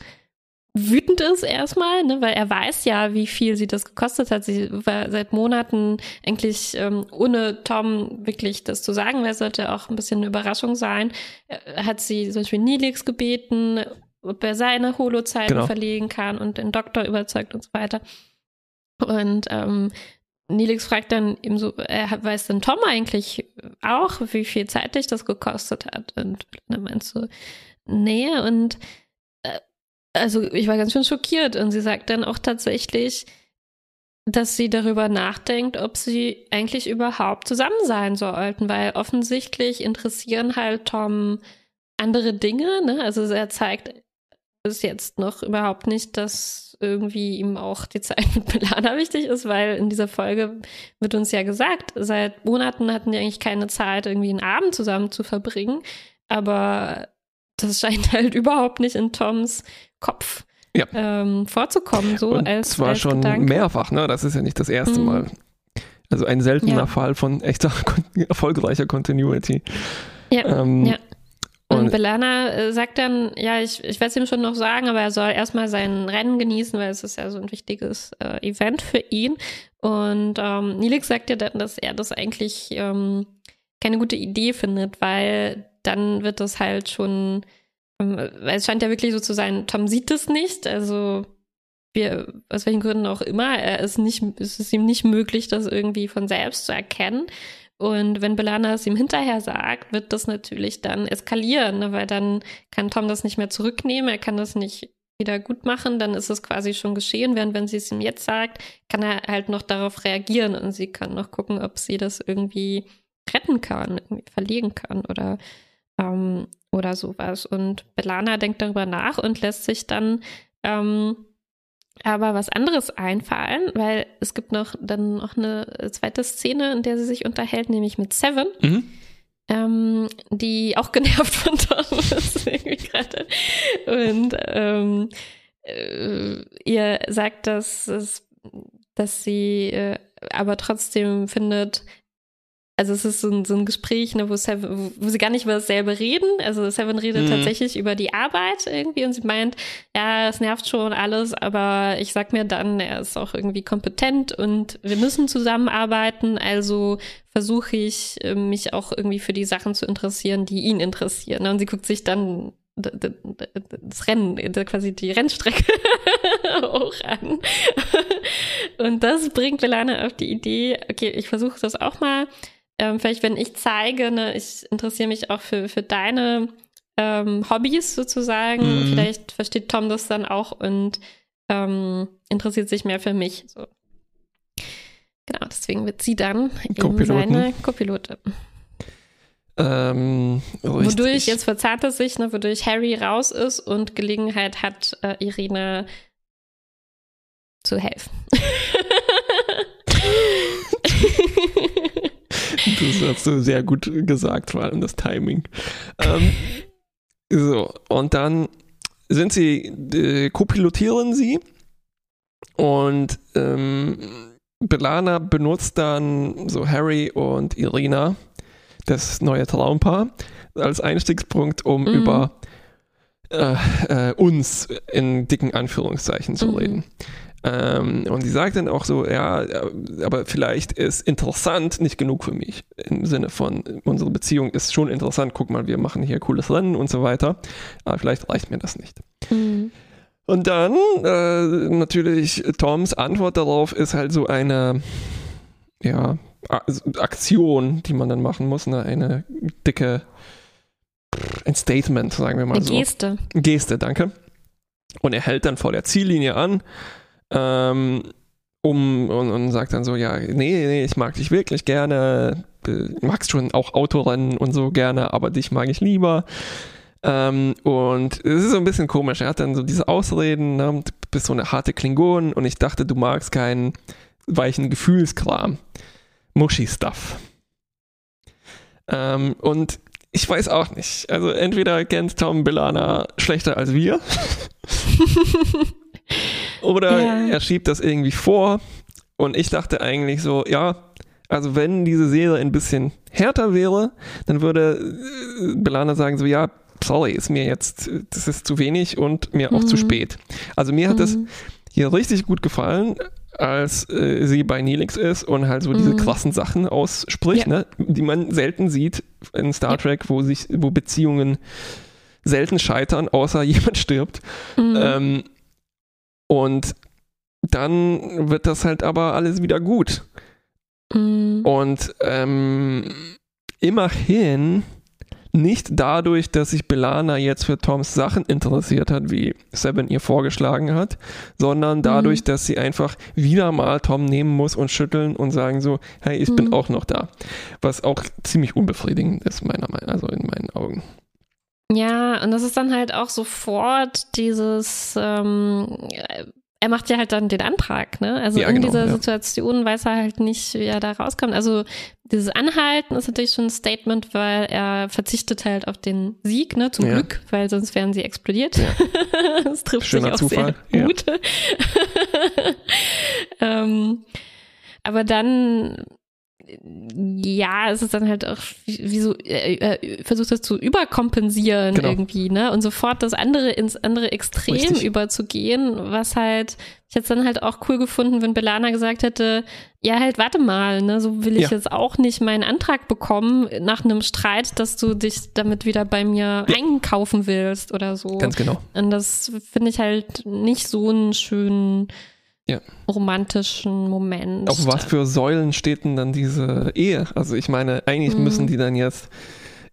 wütend ist erstmal, ne, weil er weiß ja, wie viel sie das gekostet hat. Sie war seit Monaten eigentlich ähm, ohne Tom wirklich das zu sagen, weil es sollte auch ein bisschen eine Überraschung sein. Hat sie zum Beispiel Nilix gebeten, ob er seine Holozeiten Genau. verlegen kann und den Doktor überzeugt und so weiter. Und ähm, Nilix fragt dann ihm so, hat- weiß denn Tom eigentlich auch, wie viel Zeit dich das gekostet hat? Und dann meinst du, nee, und äh, also ich war ganz schön schockiert und sie sagt dann auch tatsächlich, dass sie darüber nachdenkt, ob sie eigentlich überhaupt zusammen sein sollten, weil offensichtlich interessieren halt Tom andere Dinge, ne? Also er zeigt bis jetzt noch überhaupt nicht, dass irgendwie ihm auch die Zeit mit Belana wichtig ist, weil in dieser Folge wird uns ja gesagt, seit Monaten hatten die eigentlich keine Zeit, irgendwie einen Abend zusammen zu verbringen, aber das scheint halt überhaupt nicht in Toms Kopf Ja. ähm, vorzukommen, so und als, zwar als schon Gedanke. mehrfach, ne? Das ist ja nicht das erste Mhm. Mal. Also ein seltener Ja. Fall von echter erfolgreicher Continuity. Ja, Ähm, ja. Und, und- Belana äh, sagt dann, ja, ich, ich werde es ihm schon noch sagen, aber er soll erstmal sein Rennen genießen, weil es ist ja so ein wichtiges äh, Event für ihn. Und ähm, Nilix sagt ja dann, dass er das eigentlich ähm, keine gute Idee findet, weil dann wird das halt schon, ähm, es scheint ja wirklich so zu sein, Tom sieht es nicht, also wir, aus welchen Gründen auch immer, er ist nicht, es ist ihm nicht möglich, das irgendwie von selbst zu erkennen. Und wenn Belana es ihm hinterher sagt, wird das natürlich dann eskalieren, ne? weil dann kann Tom das nicht mehr zurücknehmen, er kann das nicht wieder gut machen, dann ist es quasi schon geschehen, während wenn sie es ihm jetzt sagt, kann er halt noch darauf reagieren und sie kann noch gucken, ob sie das irgendwie retten kann, irgendwie verlegen kann oder, ähm, oder sowas. Und Belana denkt darüber nach und lässt sich dann ähm, aber was anderes einfallen, weil es gibt noch dann noch eine zweite Szene, in der sie sich unterhält, nämlich mit Seven, Mhm. ähm, die auch genervt von Tom ist irgendwie gerade. Und ähm, äh, ihr sagt, dass, dass sie äh, aber trotzdem findet, also es ist so ein, so ein Gespräch, ne, wo, Seven, wo, sie gar nicht über dasselbe reden. Also Seven redet Mhm. tatsächlich über die Arbeit irgendwie und sie meint, ja, es nervt schon alles, aber ich sag mir dann, er ist auch irgendwie kompetent und wir müssen zusammenarbeiten, also versuche ich, äh, mich auch irgendwie für die Sachen zu interessieren, die ihn interessieren. ne? Und sie guckt sich dann das Rennen, quasi die Rennstrecke auch an. Und das bringt Belana auf die Idee, okay, ich versuche das auch mal. Ähm, vielleicht, wenn ich zeige, ne, ich interessiere mich auch für, für deine ähm, Hobbys sozusagen. Mhm. Vielleicht versteht Tom das dann auch und ähm, interessiert sich mehr für mich. So. Genau, deswegen wird sie dann eben seine Co-Pilotin. Ähm, Wodurch, jetzt verzahnt es sich, ne, wodurch Harry raus ist und Gelegenheit hat, äh, Irina zu helfen. Das hast du sehr gut gesagt, vor allem das Timing. Ähm, so, und dann sind sie, äh, kopilotieren sie und ähm, Belana benutzt dann so Harry und Irina, das neue Traumpaar, als Einstiegspunkt, um Mhm. über äh, äh, uns in dicken Anführungszeichen zu Mhm. reden. Ähm, und sie sagt dann auch so, ja, aber vielleicht ist interessant nicht genug für mich. Im Sinne von, unsere Beziehung ist schon interessant, guck mal, wir machen hier cooles Rennen und so weiter. Aber vielleicht reicht mir das nicht. Mhm. Und dann äh, natürlich Toms Antwort darauf ist halt so eine, ja, Aktion, die man dann machen muss, ne? eine dicke, ein Statement, sagen wir mal Eine so. Geste. Geste, danke. Und er hält dann vor der Ziellinie an ähm, um, und, und sagt dann so, ja, nee, nee, ich mag dich wirklich gerne, magst schon auch Autorennen und so gerne, aber dich mag ich lieber. Ähm, und es ist so ein bisschen komisch, er hat dann so diese Ausreden, ne, du bist so eine harte Klingon und ich dachte, du magst keinen weichen Gefühlskram. Mushy-Stuff. Ähm, und ich weiß auch nicht. Also entweder kennt Tom Bellana schlechter als wir oder Ja. er schiebt das irgendwie vor und ich dachte eigentlich so, ja, also wenn diese Serie ein bisschen härter wäre, dann würde äh, Bellana sagen so, ja, sorry, ist mir jetzt, das ist zu wenig und mir auch zu Mhm. spät. Also mir hat das Mhm. hier richtig gut gefallen, als äh, sie bei Neelix ist und halt so diese Mhm. krassen Sachen ausspricht, Ja. ne, die man selten sieht in Star. Trek, wo sich, wo Beziehungen selten scheitern, außer jemand stirbt. Mhm. Ähm, und dann wird das halt aber alles wieder gut. Mhm. Und ähm, immerhin nicht dadurch, dass sich Belana jetzt für Toms Sachen interessiert hat, wie Seven ihr vorgeschlagen hat, sondern dadurch, Mhm. dass sie einfach wieder mal Tom nehmen muss und schütteln und sagen so, hey, ich bin Mhm. auch noch da. Was auch ziemlich unbefriedigend ist, meiner Meinung also in meinen Augen. Ja, und das ist dann halt auch sofort dieses, ähm, er macht ja halt dann den Antrag, ne? Also Ja, in genau, dieser ja. Situation weiß er halt nicht, wie er da rauskommt. Also dieses Anhalten ist natürlich schon ein Statement, weil er verzichtet halt auf den Sieg, ne? Zum Ja. Glück, weil sonst wären sie explodiert. Das trifft Schöner sich auch Zufall, sehr ja. gut. ähm, aber dann ja, es ist dann halt auch wie, so, äh, äh, versucht das zu überkompensieren Genau. irgendwie, ne? Und sofort das andere ins andere Extrem Richtig. überzugehen, was halt, ich hätte es dann halt auch cool gefunden, wenn Belana gesagt hätte, ja, halt, warte mal, ne, so will ich Ja. jetzt auch nicht meinen Antrag bekommen nach einem Streit, dass du dich damit wieder bei mir Ja. einkaufen willst oder so. Ganz genau. Und das finde ich halt nicht so einen schönen Ja. romantischen Moment. Auf was für Säulen steht denn dann diese Ehe? Also ich meine, eigentlich Mhm. müssen die dann jetzt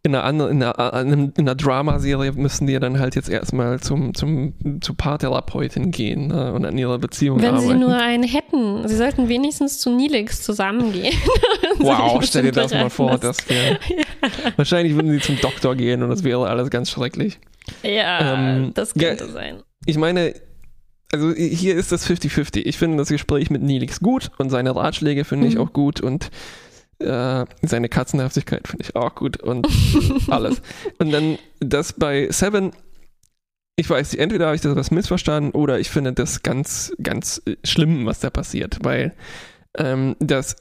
in einer anderen, in einer, in einer Dramaserie müssen die dann halt jetzt erstmal zum, zum, zur Paartherapeutin gehen ne, und an ihrer Beziehung Wenn arbeiten. sie nur einen hätten. Sie sollten wenigstens zu Nilix zusammengehen. wow, Sich stell dir das mal vor, das wäre. Wahrscheinlich würden sie zum Doktor gehen und das wäre alles ganz schrecklich. Ja, Ähm, das ja, könnte sein. Ich meine, also hier ist das 50-50. Ich finde das Gespräch mit Nilix gut und seine Ratschläge finde ich Mhm. auch gut und äh, seine Katzenhaftigkeit finde ich auch gut und alles. Und dann das bei Seven, ich weiß nicht, entweder habe ich das was missverstanden oder ich finde das ganz, ganz äh, schlimm, was da passiert, weil ähm, das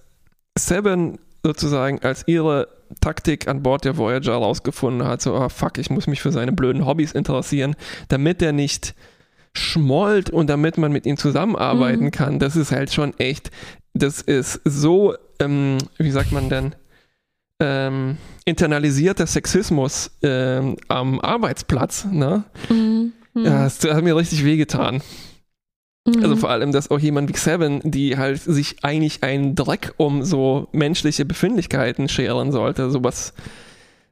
Seven sozusagen als ihre Taktik an Bord der Voyager rausgefunden hat, so, ah fuck, ich muss mich für seine blöden Hobbys interessieren, damit er nicht schmollt und damit man mit ihm zusammenarbeiten Mhm. kann, das ist halt schon echt, das ist so, ähm, wie sagt man denn, ähm, internalisierter Sexismus ähm, am Arbeitsplatz, ne? Mhm. Mhm. Ja, das hat mir richtig wehgetan. Mhm. Also vor allem, dass auch jemand wie Seven, die halt sich eigentlich einen Dreck um so menschliche Befindlichkeiten scheren sollte, sowas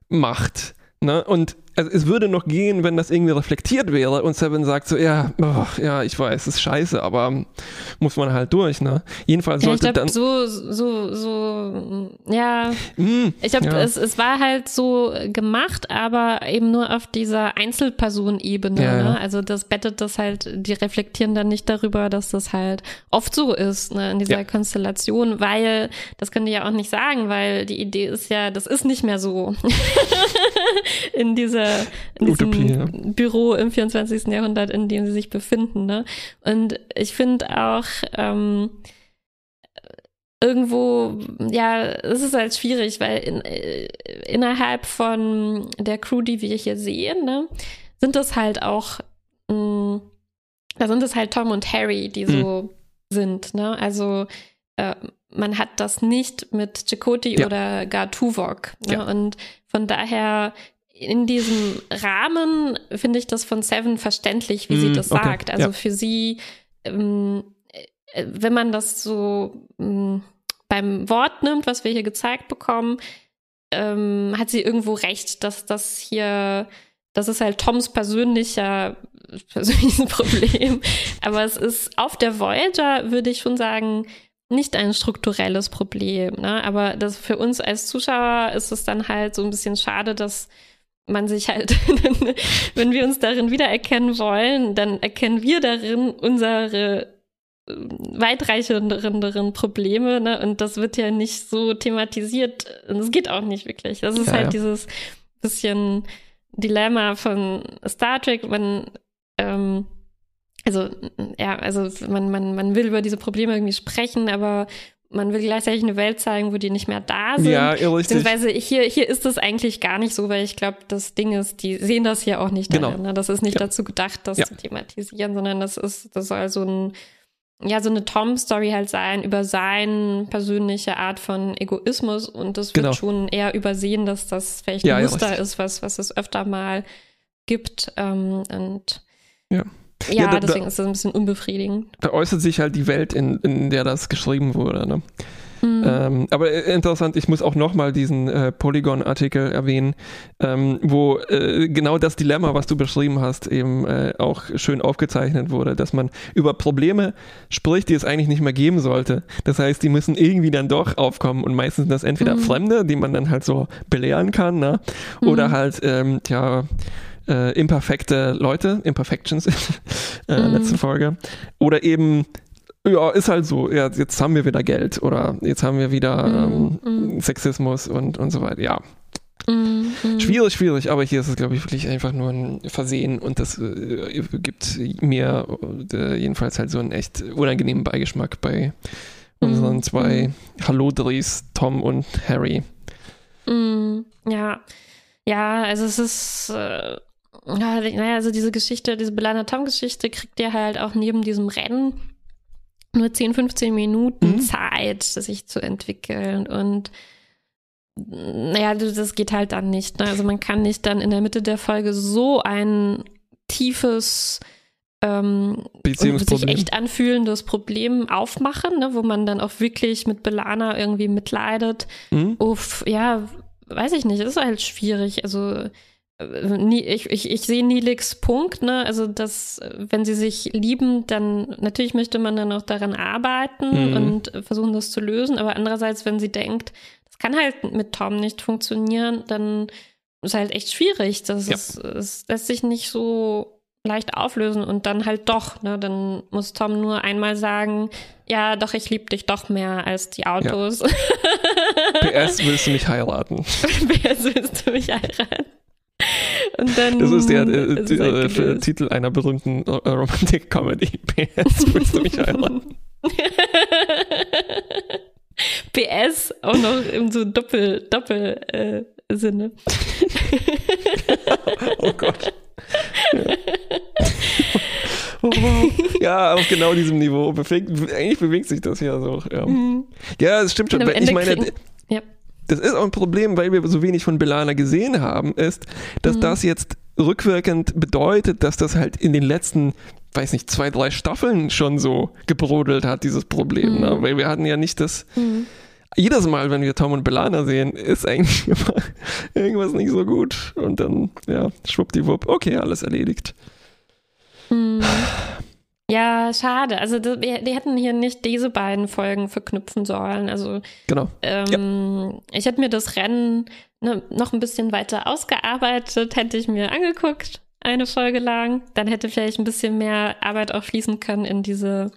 macht. Ne? Und also es würde noch gehen, wenn das irgendwie reflektiert wäre und Seven sagt so, ja, oh, ja, ich weiß, es ist scheiße, aber muss man halt durch, ne? Jedenfalls sollte ja, ich glaub, dann. so, so, so, ja. Mm, Ich glaube, ja. es, es war halt so gemacht, aber eben nur auf dieser Einzelpersonenebene. Ja. Ne? Also das bettet das halt, die reflektieren dann nicht darüber, dass das halt oft so ist, ne, in dieser. Konstellation, weil, das könnt ihr ja auch nicht sagen, weil die Idee ist ja, das ist nicht mehr so in dieser in diesem Utopie, ja. Büro im 24. Jahrhundert, in dem sie sich befinden. Ne? Und ich finde auch, ähm, irgendwo, ja, es ist halt schwierig, weil in, äh, innerhalb von der Crew, die wir hier sehen, ne, sind das halt auch, mh, da sind es halt Tom und Harry, die so sind, ne? Also äh, man hat das nicht mit Chakoti Ja. oder gar Tuvok. Ne? Ja. Und von daher in diesem Rahmen finde ich das von Seven verständlich, wie sie Mm, das okay, sagt. Also ja. für sie ähm, äh, wenn man das so mh, beim Wort nimmt, was wir hier gezeigt bekommen, ähm, hat sie irgendwo recht, dass das hier, das ist halt Toms persönlicher persönliches Problem. Aber es ist auf der Voyager, würde ich schon sagen, nicht ein strukturelles Problem. Ne? Aber das für uns als Zuschauer ist es dann halt so ein bisschen schade, dass man sich halt, wenn wir uns darin wiedererkennen wollen, dann erkennen wir darin unsere äh, weitreichenderen Probleme, ne? Und das wird ja nicht so thematisiert. Und es geht auch nicht wirklich. Das ist Ja, halt ja. dieses bisschen Dilemma von Star Trek, man ähm, also ja, also man, man, man will über diese Probleme irgendwie sprechen, aber man will gleichzeitig eine Welt zeigen, wo die nicht mehr da sind. Ja, richtig. Beziehungsweise hier, hier ist es eigentlich gar nicht so, weil ich glaube, das Ding ist, die sehen das hier auch nicht Genau. darin. Ne? Das ist nicht Ja. dazu gedacht, das Ja. zu thematisieren, sondern das ist, das soll so ein, ja, so eine Tom-Story halt sein über seine persönliche Art von Egoismus und das wird Genau. schon eher übersehen, dass das vielleicht Ja, ein Muster ist, was, was es öfter mal gibt. Ähm, und Ja. Ja, Ja, da- da- deswegen ist das ein bisschen unbefriedigend. Da äußert sich halt die Welt, in, in der das geschrieben wurde. Ne? Mhm. Ähm, aber äh, interessant, ich muss auch nochmal diesen äh, Polygon-Artikel erwähnen, ähm, wo äh, genau das Dilemma, was du beschrieben hast, eben äh, auch schön aufgezeichnet wurde, dass man über Probleme spricht, die es eigentlich nicht mehr geben sollte. Das heißt, die müssen irgendwie dann doch aufkommen und meistens sind das entweder Mhm. Fremde, die man dann halt so belehren kann, ne? oder Mhm. halt, ähm, tja, äh, imperfekte Leute, Imperfections, äh, Mhm. letzte Folge, oder eben ja, ist halt so. Ja, jetzt haben wir wieder Geld oder jetzt haben wir wieder Mhm, ähm, Sexismus und, und so weiter. Ja, Mhm, mhm. schwierig, schwierig, aber hier ist es, glaube ich, wirklich einfach nur ein Versehen und das äh, gibt mir äh, jedenfalls halt so einen echt unangenehmen Beigeschmack bei unseren Mhm, zwei mhm. Hallodris, Tom und Harry. Ja, ja, also es ist, äh, naja, also diese Geschichte, diese Belana Tom-Geschichte kriegt ihr halt auch neben diesem Rennen nur 10, 15 Minuten Mhm. Zeit, sich zu entwickeln und naja, das geht halt dann nicht. Ne? Also man kann nicht dann in der Mitte der Folge so ein tiefes ähm, sich echt anfühlendes Problem aufmachen, ne, wo man dann auch wirklich mit Belana irgendwie mitleidet. Mhm. Uff, ja, weiß ich nicht, ist halt schwierig. Also ich, ich, ich sehe Nilix Punkt, ne? Also dass, wenn sie sich lieben, dann natürlich möchte man dann auch daran arbeiten Mhm. und versuchen, das zu lösen. Aber andererseits, wenn sie denkt, das kann halt mit Tom nicht funktionieren, dann ist halt echt schwierig. Das Ja. ist, es lässt sich nicht so leicht auflösen und dann halt doch, ne? Dann muss Tom nur einmal sagen, ja, doch, ich liebe dich doch mehr als die Autos. PS, willst du mich heiraten? Wer willst du mich heiraten? Und dann. Das ist der äh, ist es halt äh. Titel einer berühmten äh, Romantic-Comedy. PS, willst du mich heiraten? PS auch noch im so Doppel, Doppel äh, Sinne. Oh Gott. Ja. Oh, wow. ja, auf genau diesem Niveau bewegt, eigentlich bewegt sich das ja so. Ja, Mhm. ja es stimmt schon. Ich meine, ja. Das ist auch ein Problem, weil wir so wenig von Belana gesehen haben, ist, dass Mhm. das jetzt rückwirkend bedeutet, dass das halt in den letzten, weiß nicht, zwei, drei Staffeln schon so gebrodelt hat, dieses Problem. Mhm. Ne? Weil wir hatten ja nicht das Mhm. jedes Mal, wenn wir Tom und Belana sehen, ist eigentlich immer irgendwas nicht so gut. Und dann, ja, schwuppdiwupp, okay, alles erledigt. Hm. Ja, schade. Also die, die, hätten hier nicht diese beiden Folgen verknüpfen sollen. Also genau. Ähm, ja. ich hätte mir das Rennen ne, noch ein bisschen weiter ausgearbeitet, hätte ich mir angeguckt, eine Folge lang. Dann hätte vielleicht ein bisschen mehr Arbeit auch fließen können in diese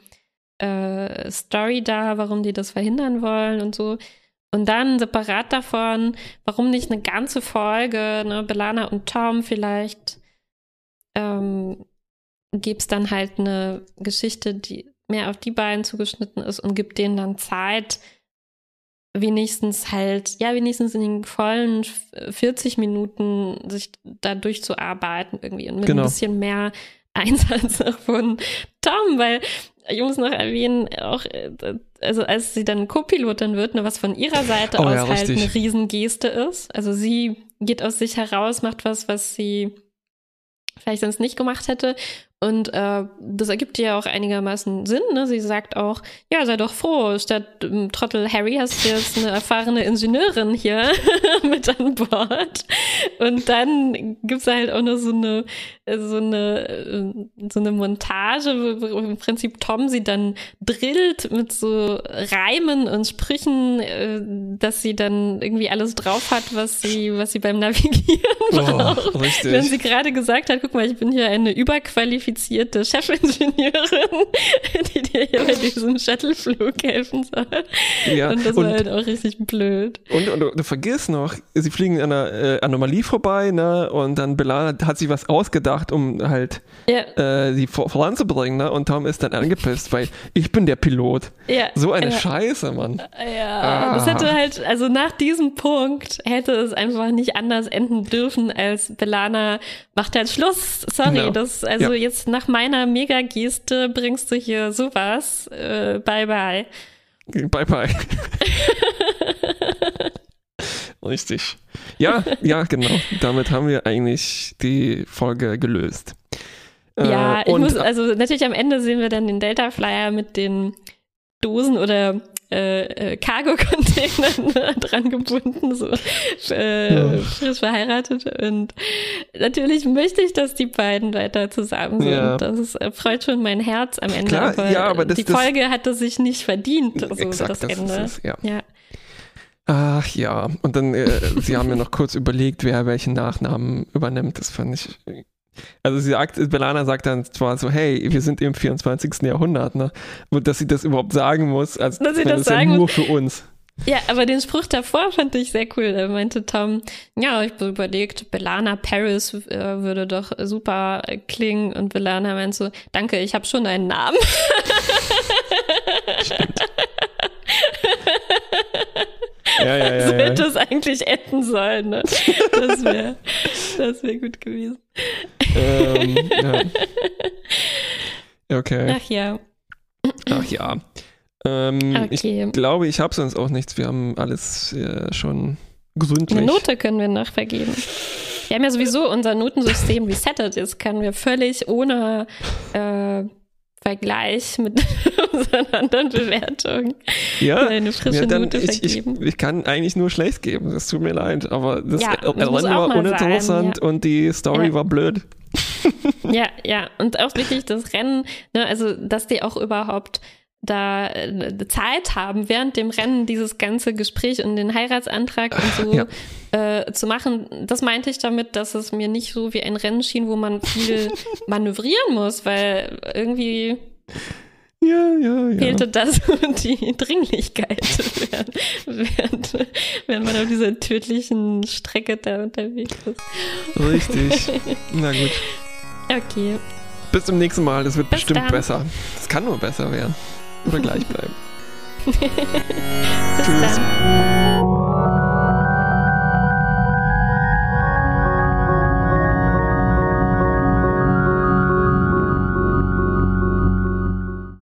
äh, Story da, warum die das verhindern wollen und so. Und dann separat davon, warum nicht eine ganze Folge, ne, Belana und Tom vielleicht, ähm, gibt es dann halt eine Geschichte, die mehr auf die beiden zugeschnitten ist und gibt denen dann Zeit, wenigstens halt, ja, wenigstens in den vollen 40 Minuten sich da durchzuarbeiten irgendwie und mit genau. ein bisschen mehr Einsatz von Tom, weil ich muss noch erwähnen, auch, äh, also als sie dann Co-Pilotin wird, ne, was von ihrer Seite oh, aus ja, halt eine Riesengeste ist. Also sie geht aus sich heraus, macht was, was sie vielleicht sonst nicht gemacht hätte. Und äh, das ergibt ja auch einigermaßen Sinn. Ne? Sie sagt auch, ja, sei doch froh, statt ähm, Trottel Harry hast du jetzt eine erfahrene Ingenieurin hier mit an Bord. Und dann gibt's halt auch noch so eine, so eine, äh, so eine Montage, wo im Prinzip Tom sie dann drillt mit so Reimen und Sprüchen, äh, dass sie dann irgendwie alles drauf hat, was sie, was sie beim Navigieren oh, braucht. Richtig. Wenn sie gerade gesagt hat, guck mal, ich bin hier eine überqualifizierte zertifizierte Chefingenieurin, die dir hier bei diesem Shuttleflug helfen soll. Ja, und das war halt auch richtig blöd. Und, und du, du vergisst noch, sie fliegen an einer äh, Anomalie vorbei, ne? Und dann Belana hat sich was ausgedacht, um halt ja. äh, sie vor, voranzubringen, ne? Und Tom ist dann angepisst, weil ich bin der Pilot. Ja. So eine ja. Scheiße, Mann. Ja, ah. das hätte halt, also nach diesem Punkt hätte es einfach nicht anders enden dürfen, als Belana macht halt Schluss. Sorry, genau. das, also ja. jetzt nach meiner Mega-Geste bringst du hier sowas. Äh, bye bye. Bye bye. Richtig. Ja, ja, genau. Damit haben wir eigentlich die Folge gelöst. Ja, äh, ich muss, also natürlich am Ende sehen wir dann den Delta Flyer mit den Dosen oder äh, äh, Cargo-Containern dran gebunden, so äh, ja. frisch verheiratet. Und natürlich möchte ich, dass die beiden weiter zusammen sind. Ja. Das ist, äh, freut schon mein Herz am Ende. Klar, aber, ja, aber das, die Folge das, hatte sich nicht verdient, so exakt, das, das Ende. Es, ja. ja. Ach ja, und dann, äh, sie haben ja noch kurz überlegt, wer welchen Nachnamen übernimmt. Das fand ich also sie sagt, Belana sagt dann zwar so, hey, wir sind im 24. Jahrhundert, ne? Und dass sie das überhaupt sagen muss, als dass sie das, das sagen ja nur für uns. Ja, aber den Spruch davor fand ich sehr cool. Da meinte Tom, ja, ich habe überlegt, Belana Paris äh, würde doch super klingen. Und Belana meinte so, danke, ich habe schon einen Namen. Stimmt. Ja, ja, ja, so hätte es eigentlich enden sollen. Ne? Das wäre das wär gut gewesen. Ähm, ja. Okay. Ach ja. Ach ja. Ähm, okay. Ich glaube, ich habe sonst auch nichts. Wir haben alles äh, schon gründlich. Eine Note können wir noch vergeben. Wir haben ja sowieso unser Notensystem resettet. Jetzt können wir völlig ohne äh, Vergleich mit unseren anderen Bewertungen ja, eine frische ja, dann, Note ich, vergeben. Ich, ich, kann eigentlich nur schlecht geben, das tut mir leid, aber das, ja, das war uninteressant sein, ja. und die Story war blöd. Ja, ja, und auch wirklich das Rennen, ne, also dass die auch überhaupt da äh, Zeit haben, während dem Rennen dieses ganze Gespräch und den Heiratsantrag und so ja. äh, zu machen. Das meinte ich damit, dass es mir nicht so wie ein Rennen schien, wo man viel manövrieren muss, weil irgendwie ja, ja, ja. fehlte das und die Dringlichkeit, während, während, während man auf dieser tödlichen Strecke da unterwegs ist. Richtig. Na gut. Okay. Bis zum nächsten Mal. Das wird Bis bestimmt dann. besser. Das kann nur besser werden oder gleich bleiben. Bis Tschüss. dann.